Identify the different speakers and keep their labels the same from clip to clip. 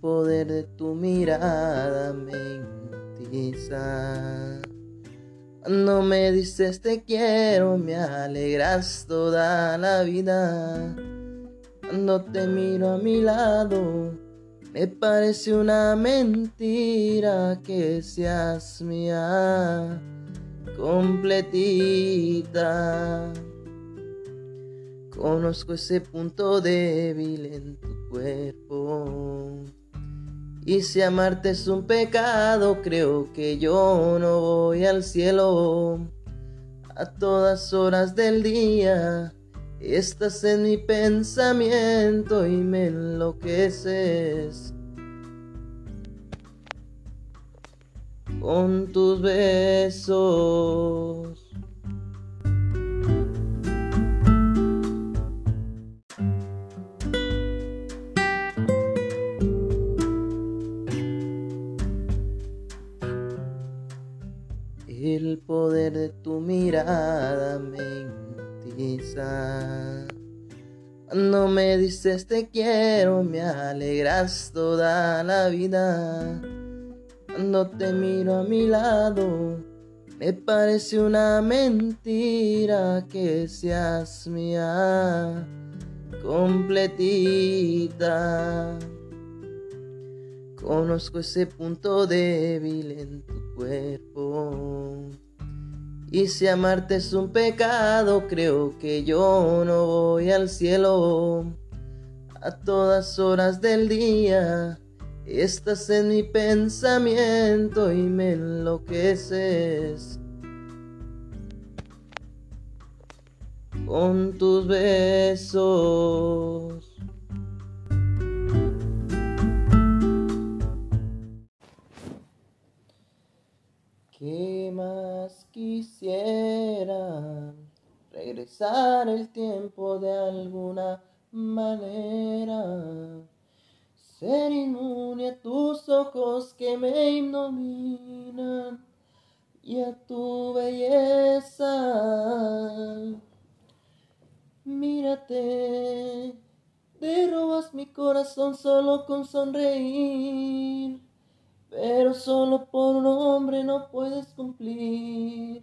Speaker 1: Poder de tu mirada me hipnotiza. Cuando me dices te quiero, me alegras toda la vida. Cuando te miro a mi lado, me parece una mentira que seas mía completita. Conozco ese punto débil en tu cuerpo. Y si amarte es un pecado, creo que yo no voy al cielo. A todas horas del día estás en mi pensamiento y me enloqueces. Con tus besos. El poder de tu mirada me hipnotiza. Cuando me dices te quiero, me alegras toda la vida. Cuando te miro a mi lado, me parece una mentira que seas mía completita. Conozco ese punto débil en tu Y si amarte es un pecado, creo que yo no voy al cielo. A todas horas del día estás en mi pensamiento y me enloqueces. Con tus besos. Quisiera? Regresar el tiempo de alguna manera. Ser inmune a tus ojos que me dominan y a tu belleza. Mírate, te robas mi corazón solo con sonreír pero solo por un hombre no puedes cumplir.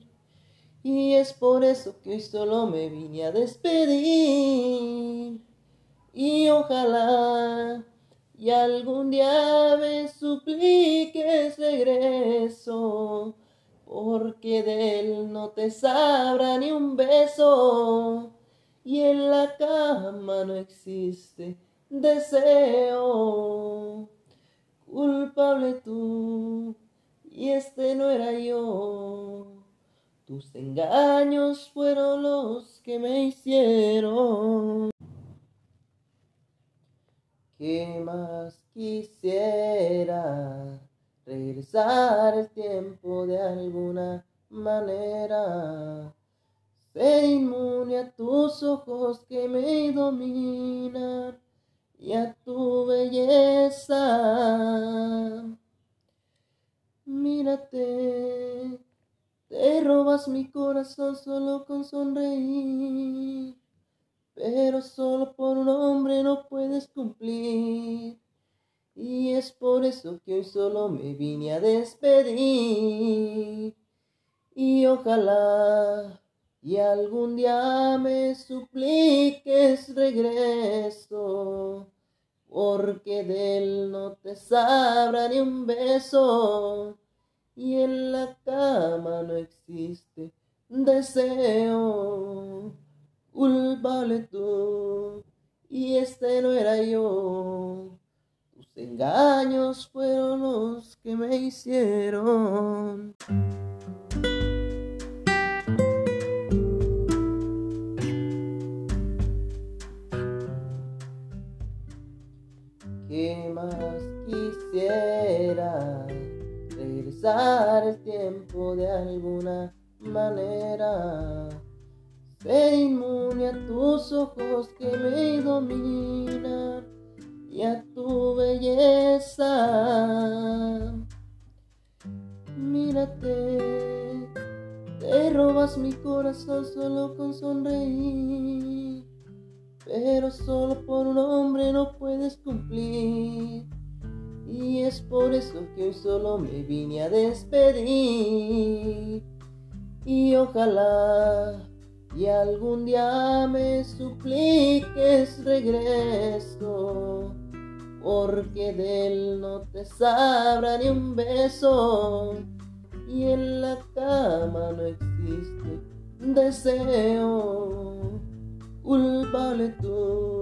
Speaker 1: Y es por eso que solo me vine a despedir. Y ojalá y algún día me supliques regreso, porque de él no te sabrá ni un beso. Y en la cama no existe deseo culpable tú, y este no era yo. Tus engaños fueron los que me hicieron. ¿Qué más quisiera? Regresar el tiempo de alguna manera. Ser inmune a tus ojos que me dominan y a tu belleza. Mírate, te robas mi corazón solo con sonreír, pero solo por un hombre no puedes cumplir. Y es por eso que hoy solo me vine a despedir. Y ojalá y algún día me supliques regreso, porque de él no te sabrá ni un beso, y en la cama no existe deseo. Culpable tú, y este no era yo. Tus engaños fueron los que me hicieron. De alguna manera. Ser inmune a tus ojos que me dominan y a tu belleza. Mírate, te robas mi corazón solo con sonreír pero solo por un hombre no puedes cumplir. Y es por eso que hoy solo me vine a despedir. Y ojalá y algún día me supliques regreso, porque de él no te sabrá ni un beso, y en la cama no existe deseo. Culpable tú,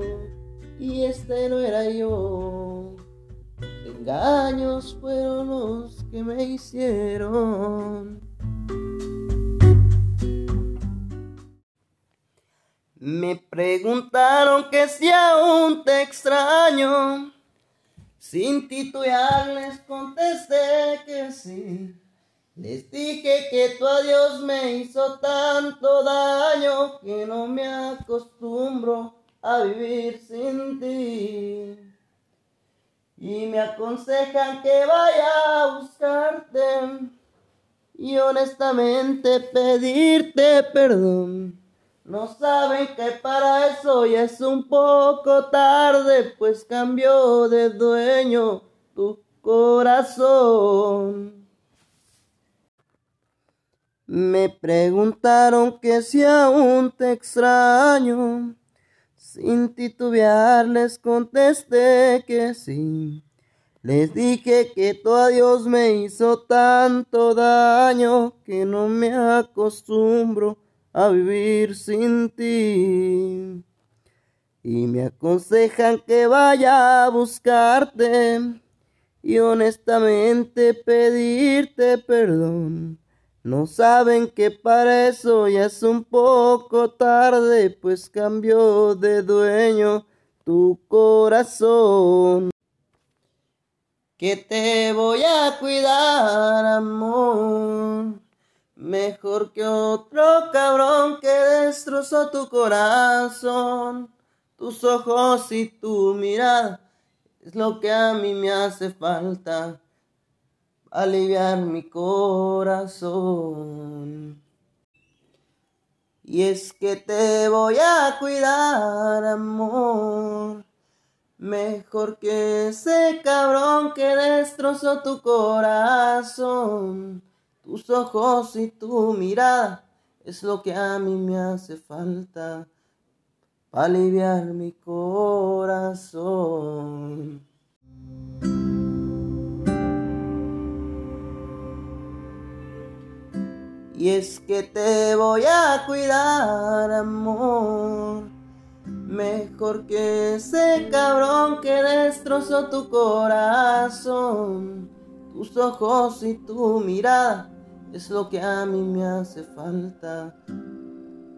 Speaker 1: y este no era yo. Engaños fueron los que me hicieron. Me preguntaron que si aún te extraño. Sin titubear les contesté que sí. Les dije que tu adiós me hizo tanto daño que no me acostumbro a vivir sin ti. Y me aconsejan que vaya a buscarte y honestamente pedirte perdón. No saben que para eso ya es un poco tarde, pues cambió de dueño tu corazón. Me preguntaron que si aún te extraño. Sin titubear les contesté que sí. Les dije que tu adiós me hizo tanto daño que no me acostumbro a vivir sin ti. Y me aconsejan que vaya a buscarte y honestamente pedirte perdón. No saben que para eso ya es un poco tarde, pues cambió de dueño tu corazón. Que te voy a cuidar, amor Mejor que otro cabrón que destrozó tu corazón. Tus ojos y tu mirada es lo que a mí me hace falta. Aliviar mi corazón. Y es que te voy a cuidar, amor. Mejor que ese cabrón que destrozó tu corazón. Tus ojos y tu mirada es lo que a mí me hace falta para aliviar mi corazón. Y es que te voy a cuidar, amor. Mejor que ese cabrón que destrozó tu corazón. Tus ojos y tu mirada es lo que a mí me hace falta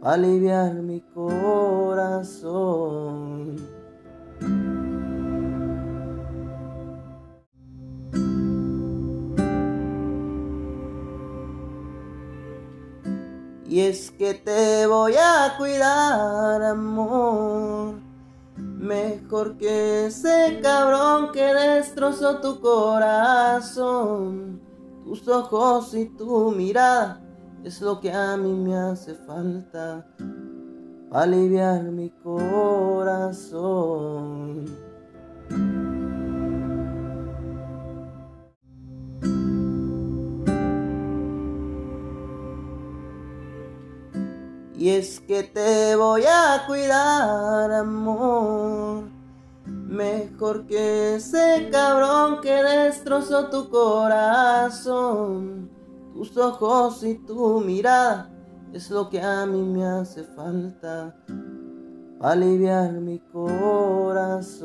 Speaker 1: para aliviar mi corazón. Y es que te voy a cuidar, amor. Mejor que ese cabrón que destrozó tu corazón. Tus ojos y tu mirada es lo que a mí me hace falta para aliviar mi corazón. Y es que te voy a cuidar, amor. Mejor que ese cabrón que destrozó tu corazón. Tus ojos y tu mirada es lo que a mí me hace falta aliviar mi corazón.